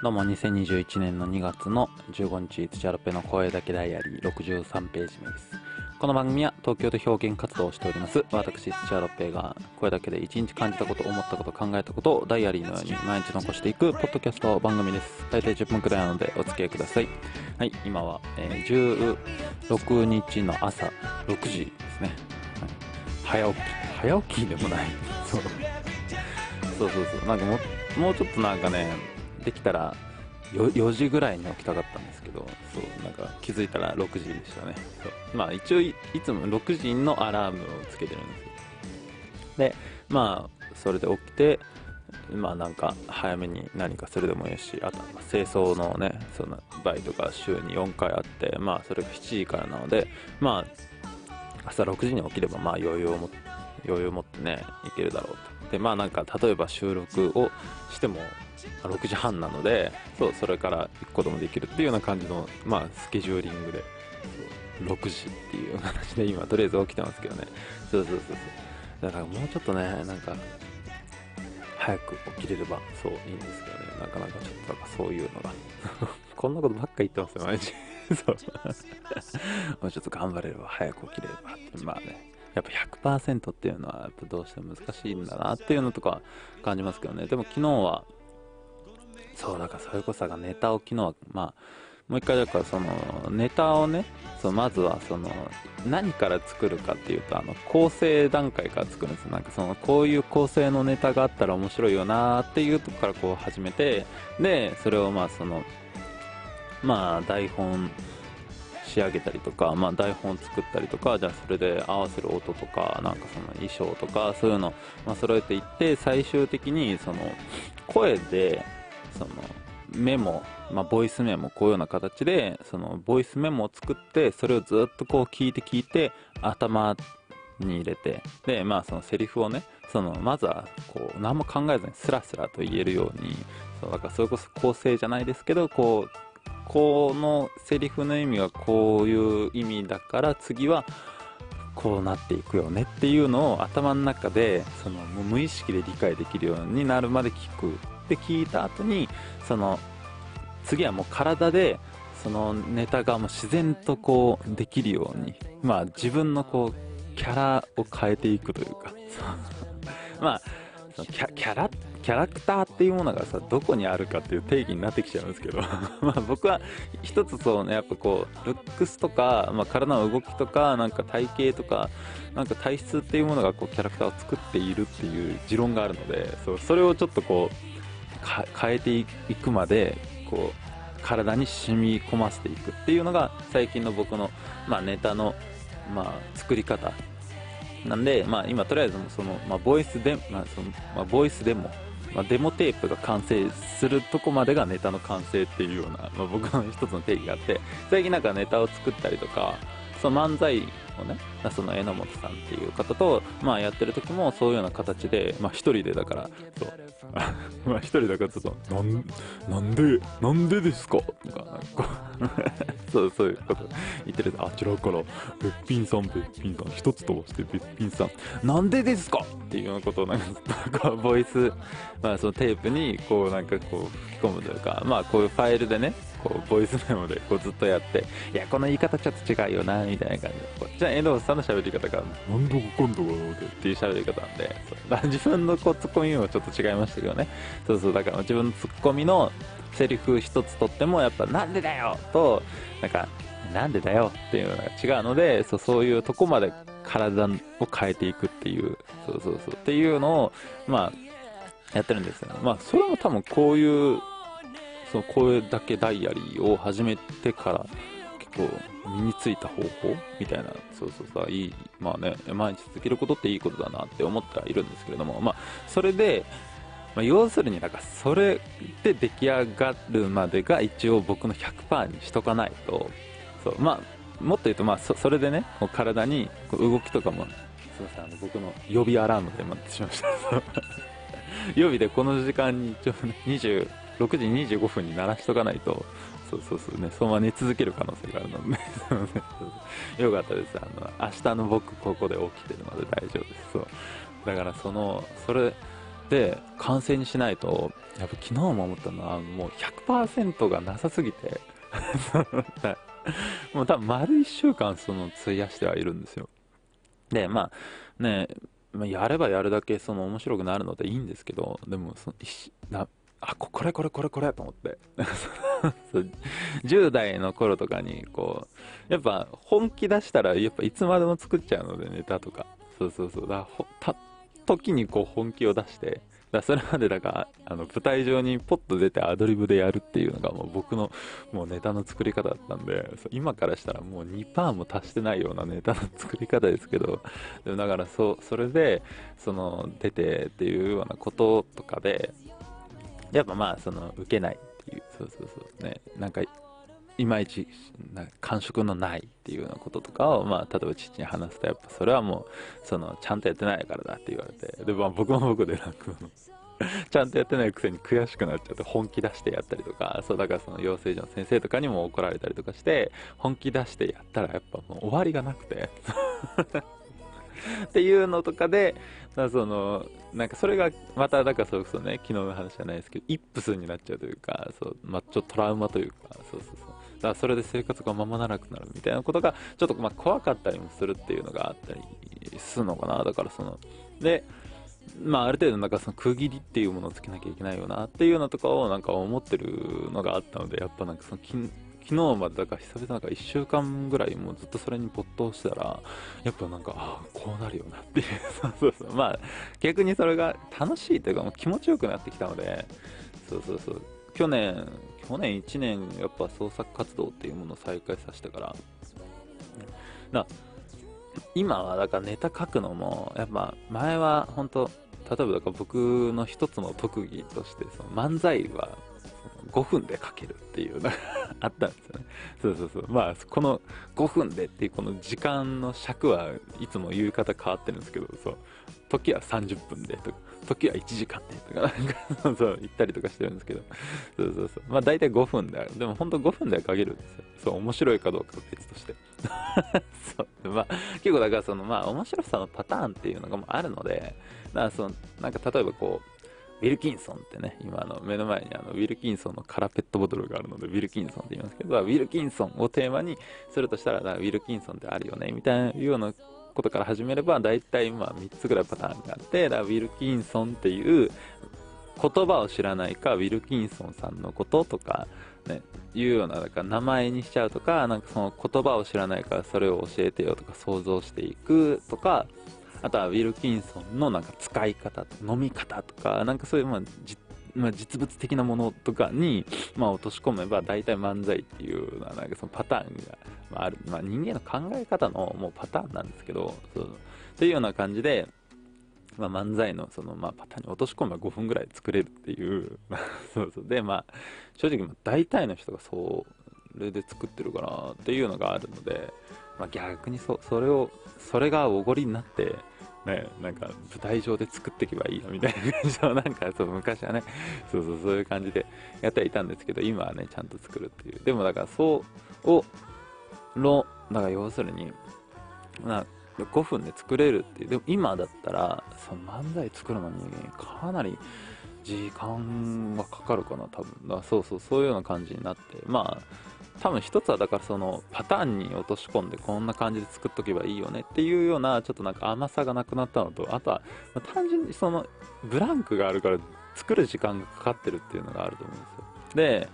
どうも2021年の2月の15日土原ペの声だけダイアリー63ページ目です。この番組は東京で表現活動をしております私土原ペが声だけで1日感じたこと思ったこと考えたことをダイアリーのように毎日残していくポッドキャスト番組です。大体10分くらいなのでお付き合いください。はい今は、えー16日の朝6時ですね、はい。早起き。早起きでもない。そう。そうそうそう。なんかももうちょっとなんかねできたらよ4時ぐらいに起きたかったんですけどそうなんか気づいたら6時でしたね。そう。まあ一応いつも6時のアラームをつけてるんですでまあそれで起きてまあなんか早めに何かするでもいいしあと清掃のねそのバイトが週に4回あってまあそれが7時からなのでまあ朝6時に起きればまあ余裕を持って余裕を持ってねいけるだろうと。でまあなんか例えば収録をしても6時半なのでそうそれから行くこともできるっていうような感じのまあスケジューリングで6時っていう話で今とりあえず起きてますけどね。そうそうそうそう。だからもうちょっとねなんか早く起きれればそういいんですけどね。なかなかちょっとなんかそういうのが。こんなことばっか言ってますよ毎日。そう。もうちょっと頑張れれば早く起きれればって。まあね。やっぱ100%っていうのはやっぱどうしても難しいんだなっていうのとか感じますけどね。でも昨日はそうだからそれこそがネタを昨日はまあもう一回だからそのネタをねそうまずはその何から作るかっていうとあの構成段階から作るんですよ。なんかそのこういう構成のネタがあったら面白いよなっていうとこからこう始めてでそれをまあそのまあ台本仕上げたりとか、まあ、台本作ったりとかじゃあそれで合わせる音とかなんかその衣装とかそういうの、まあ、揃えていって最終的にその声でそのメモ、まあ、ボイスメモこういうような形でそのボイスメモを作ってそれをずっとこう聞いて聞いて頭に入れてでまあそのセリフをねそのまずはこう何も考えずにスラスラと言えるようにそうだからそれこそ構成じゃないですけどこうこのセリフの意味はこういう意味だから次はこうなっていくよねっていうのを頭の中でその無意識で理解できるようになるまで聞くで聞いた後にその次はもう体でそのネタがもう自然とこうできるようにまあ自分のこうキャラを変えていくというか。まあキャキャラキャラクターっていうものがさどこにあるかっていう定義になってきちゃうんですけど。まあ僕は一つそうねやっぱこうルックスとか、まあ、体の動きとかなんか体型とかなんか体質っていうものがこうキャラクターを作っているっていう持論があるのでそうそれをちょっとこう変えていくまでこう体に染み込ませていくっていうのが最近の僕の、まあ、ネタの、まあ、作り方なんで、まあ、今とりあえずその、まあ、ボイスで、まあそのまあ、ボイスデモ、まあ、デモテープが完成するとこまでがネタの完成っていうような、まあ、僕の一つの定義があって最近なんかネタを作ったりとかその漫才をねその榎本さんっていう方と、まあ、やってる時もそういうような形で、まあ、一人でだからそう。まあ一人だからちょっとなんなんでなんでですか？とかなんか そうそういうこと言ってる。あちらからべっぴんさんべっぴんさん一つ飛ばしてべっぴんさんなんでですか？っていうようなことをなんかずっとこうボイス、まあ、そのテープにこうなんかこう吹き込むというかまあこういうファイルでねこうボイスメモでこうずっとやっていやこの言い方ちょっと違うよなみたいな感じ。でこうじゃあ榎本さんの喋り方がなんどこ今度はって。いう喋り方なんで。自分のこうツッコミもちょっと違いましたけどね。そうそうだから自分のツッコミのセリフ一つとってもやっぱなんでだよとなんかなんでだよっていうのが違うのでそうそういうとこまで体を変えていくっていう。そうそうそう。っていうのをまあやってるんですよ。ねまあそれも多分こういうそのこれだけダイアリーを始めてから結構身についた方法みたいなそうそうさいいまあね毎日続けることっていいことだなって思ってはいるんですけれどもまあそれでまあ、要するになんかそれで出来上がるまでが一応僕の100%にしとかないとそうまあもっと言うとまあそそれでねもう体にこう動きとかもすいませんあの僕の予備アラームで待ってしまいました。予備でこの時間に一応ね6時25分に鳴らしとかないと。そうそうそうねそのまま寝続ける可能性があるので、すいませんよかったです。あの明日の僕ここで起きてるので大丈夫です。そう。だからそのそれで完成にしないとやっぱ昨日も思ったのはもう100%がなさすぎて。もう多分丸1週間その費やしてはいるんですよ。でまあねやればやるだけその面白くなるのでいいんですけどでもそのあこれこれこれこれと思って。10代の頃とかにこうやっぱ本気出したらやっぱいつまでも作っちゃうのでネタとか。そうそうそう。だた時にこう本気を出して。だそれまでだからあの舞台上にポッと出てアドリブでやるっていうのがもう僕のもうネタの作り方だったんで。今からしたらもう2%も足してないようなネタの作り方ですけど。でもだからそそれでその出てっていうようなこととかでやっぱまあその受けないっていう。そうそうそう。ね。なんかいまいち感触のないっていうようなこととかを、まあ、例えば父に話すとやっぱそれはもうそのちゃんとやってないからだって言われて。で、まあ、僕も僕でなんかちゃんとやってないくせに悔しくなっちゃって本気出してやったりとかそうだからその養成所の先生とかにも怒られたりとかして本気出してやったらやっぱもう終わりがなくて。っていうのとかで、だその、なんかそれがまた、だからそうそね、昨日の話じゃないですけど、イップスになっちゃうというか、そう、まあ、ちょっとトラウマというか、そうそうそう。だからそれで生活がままならなくなるみたいなことが、ちょっとまあ怖かったりもするっていうのがあったりするのかな。だからその、で、まあ、ある程度なんかその区切りっていうものをつけなきゃいけないよなっていうのとかをなんか思ってるのがあったので、やっぱなんかその昨日までだから久々なんか1週間ぐらいもうずっとそれに没頭してたら、やっぱなんか、ああ、こうなるよなっていう、そうそうそう。まあ、逆にそれが楽しいというかもう気持ちよくなってきたので、そうそうそう。去年、去年1年やっぱ創作活動っていうものを再開させてから、な今はだからネタ書くのも、やっぱ前は本当例えばだから僕の一つの特技としてその漫才は5分で書けるっていうのが あったんですよね。そうそうそう。まあ、この5分でっていうこの時間の尺はいつも言い方変わってるんですけど、そう。時は30分でとか、時は1時間でとか、なんか、そう、言ったりとかしてるんですけど、そうそうそう。まあ、大体5分で、でも本当5分では書けるんですよ。そう、面白いかどうかは別として。そう。まあ、結構だからその、まあ、面白さのパターンっていうのがあるので、だかその、なんか例えばこう、ウィルキンソンってね、今の目の前にあのウィルキンソンの空ペットボトルがあるので、ウィルキンソンって言いますけど、ウィルキンソンをテーマにするとしたら、ウィルキンソンってあるよね、みたいなようなことから始めれば、大体まあ3つぐらいパターンがあって、だウィルキンソンっていう言葉を知らないか、ウィルキンソンさんのこととか、ね、いうような、だから名前にしちゃうとか、なんかその言葉を知らないからそれを教えてよとか想像していくとか、あとはウィルキンソンのなんか使い方、飲み方とか、なんかそういう、まあ、まあ、実物的なものとかに、まあ、落とし込めば大体漫才っていうなんかそのパターンが、あ、る、まあ、人間の考え方のもうパターンなんですけどそうっていうような感じで、まあ、漫才のその、まあ、パターンに落とし込めば5分ぐらい作れるっていう そうそう。でまあ正直大体の人がそれで作ってるかなっていうのがあるので、まあ、逆にそそれをそれがおごりになってね、なんか舞台上で作っていけばいいよみたいな感じの、なんかそう昔はね、そうそうそういう感じでやってはいたんですけど、今はね、ちゃんと作るっていう。でもだからそうを、の、だから要するに、まあ、5分で作れるっていう。でも今だったら、その漫才作るのにかなり時間はかかるかな、多分。だそうそう、そういうような感じになって、まあ、多分一つはだからそのパターンに落とし込んでこんな感じで作っとけばいいよねっていうようなちょっとなんか甘さがなくなったのとあとは単純にそのブランクがあるから作る時間がかかってるっていうのがあると思うんですよ。で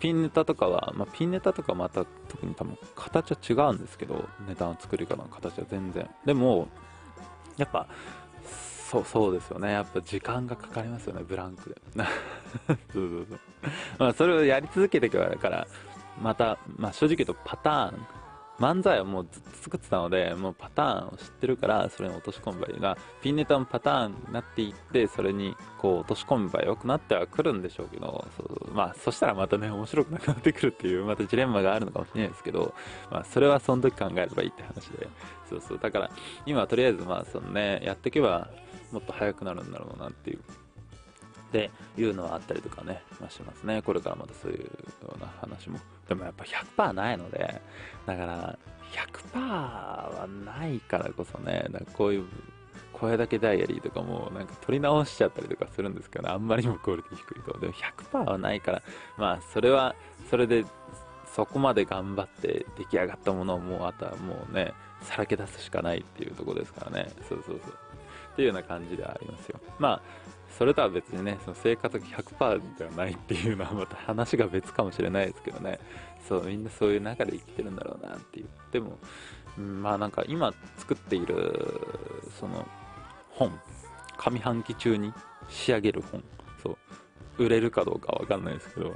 ピンネタとかは、まあ、ピンネタとかまた特に多分形は違うんですけどネタの作り方の形は全然。でもやっぱそうそうですよね。やっぱ時間がかかりますよねブランクで。そうそうそう。まあそれをやり続けていくからまた、まあ、正直言うとパターン、漫才はもうずっと作ってたので、もうパターンを知ってるから、それに落とし込めばいいが、ピンネタのパターンになっていって、それにこう落とし込めばよくなってはくるんでしょうけど、そうまあ、そしたらまたね、面白くなくなってくるっていう、またジレンマがあるのかもしれないですけど、まあ、それはその時考えればいいって話で、そうそう、だから、今はとりあえず、まあ、そのね、やっていけば、もっと早くなるんだろうなっていうっていうのはあったりとかね、まあ、しますね。これからまたそういうような話も。でもやっぱ100%ないので、だから100%はないからこそね、だからこういう、声だけダイアリーとかもなんか撮り直しちゃったりとかするんですけど、ね、あんまりにもクオリティ低いと。でも100%はないから、まあそれは、それでそこまで頑張って出来上がったものをもうあとはもうね、さらけ出すしかないっていうとこですからね。そうそうそう。っていうような感じではありますよ。まあ、それとは別にね、その生活費100%ではないっていうのはまた話が別かもしれないですけどね。そう、みんなそういう中で生きてるんだろうなっていう。でも、まあなんか今作っている、その、本、上半期中に仕上げる本、そう、売れるかどうかわかんないですけど、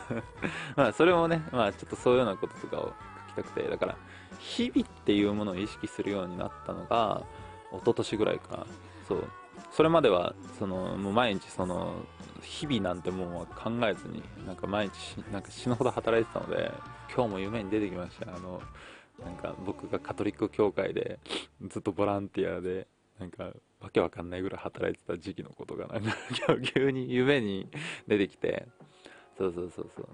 まあそれもね、まあちょっとそういうようなこととかを書きたくて、だから、日々っていうものを意識するようになったのが、一昨年ぐらいかな。そう。それまでは、その、もう毎日その、日々なんてもう考えずに、なんか毎日なんか死ぬほど働いてたので、今日も夢に出てきました。あの、なんか僕がカトリック教会でずっとボランティアで、なんかわけわかんないぐらい働いてた時期のことがなんか急に夢に出てきて、そうそうそうそう。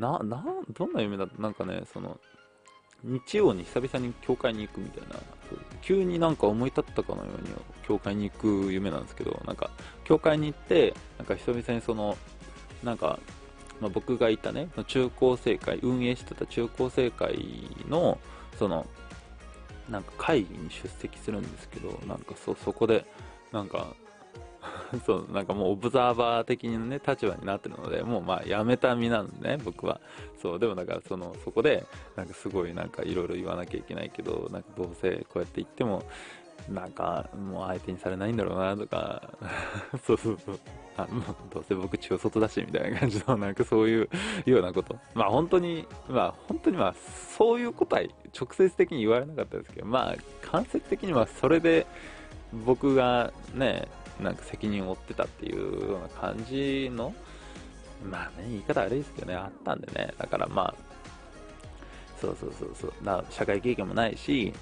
な、な、どんな夢だなんかね、その、日曜に久々に教会に行くみたいな、急になんか思い立ったかのように教会に行く夢なんですけど、なんか、教会に行って、なんか久々にその、なんか、まあ、僕がいたね、中高生会、運営してた中高生会の、その、なんか会議に出席するんですけど、なんかそ、そこで、なんか、そう、なんかもうオブザーバー的にね、立場になってるので、もうまあやめた身なんでね、僕は。そう、でもなんかその、そこで、なんかすごいなんかいろいろ言わなきゃいけないけど、なんかどうせこうやって言っても、なんかもう相手にされないんだろうなとか、そうそうそう。あもうどうせ僕中外だしみたいな感じの なんかそういうようなことまあ本当にまあ本当にまあそういうことは直接的に言われなかったですけどまあ間接的にはそれで僕がねなんか責任を負ってたっていうような感じの、まあね、言い方悪いですけどね、あったんでね、だからまあ、そうそうそうそう、な社会経験もないし、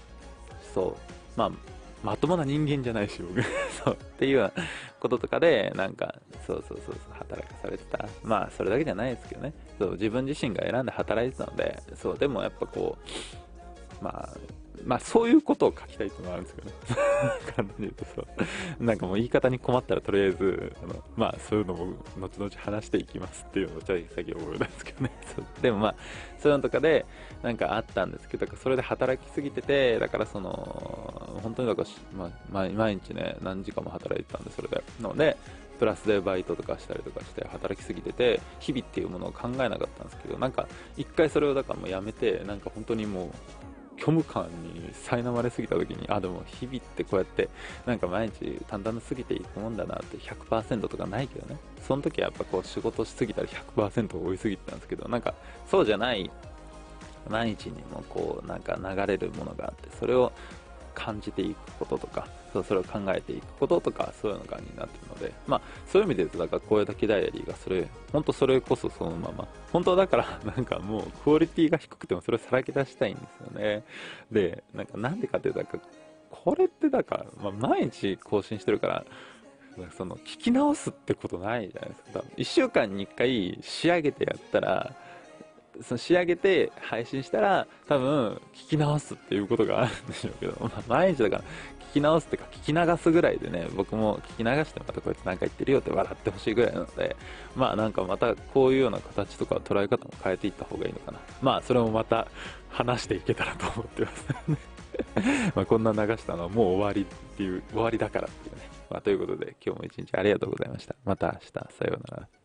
そう、まあ、まともな人間じゃないし、僕。そう、っていうようなこととかで、なんか、そうそうそうそう、働かされてた。まあ、それだけじゃないですけどね。そう、自分自身が選んで働いてたので、そう、でもやっぱこう、まあ、まあそういうことを書きたいっていうのはあるんですけどね。簡単に言うとそう。なんかもう言い方に困ったらとりあえず、あのまあそういうのも後々話していきますっていうのをちょい先覚えたんですけどね。でもまあそういうのとかでなんかあったんですけど、それで働きすぎてて、だからその、本当にだから、まあ、毎日ね、何時間も働いてたんで、それで。ので、プラスでバイトとかしたりとかして働きすぎてて日々っていうものを考えなかったんですけどなんか一回それをだからもうやめてなんか本当にもう虚無感に苛まれすぎた時にあでも日々ってこうやってなんか毎日淡々と過ぎていくもんだなって100%とかないけどね。その時はやっぱこう仕事しすぎたら100%を追いすぎてたんですけどなんかそうじゃない毎日にもこうなんか流れるものがあってそれを感じていくこととかそうそれを考えていくこととかそういうのがになってるのでまあそういう意味で言うとだから声だけダイアリーがそれ本当それこそそのまま。本当だから なんかもうクオリティが低くてもそれをさらけ出したいんですよね。でなんかなんでかっていうとこれってだから、まあ、毎日更新してるからその聞き直すってことないじゃないですか。1週間に1回仕上げてやったらその仕上げて配信したら多分聞き直すっていうことがあるんでしょうけど、まあ、毎日だから聞き直すっていうか聞き流すぐらいでね僕も聞き流してまたこいつなんか言ってるよって笑ってほしいぐらいなのでまあなんかまたこういうような形とか捉え方も変えていった方がいいのかな。まあそれもまた話していけたらと思ってます。まあこんな流したのはもう終わりっていう終わりだからっていうね。まあということで今日も一日ありがとうございました。また明日。さようなら。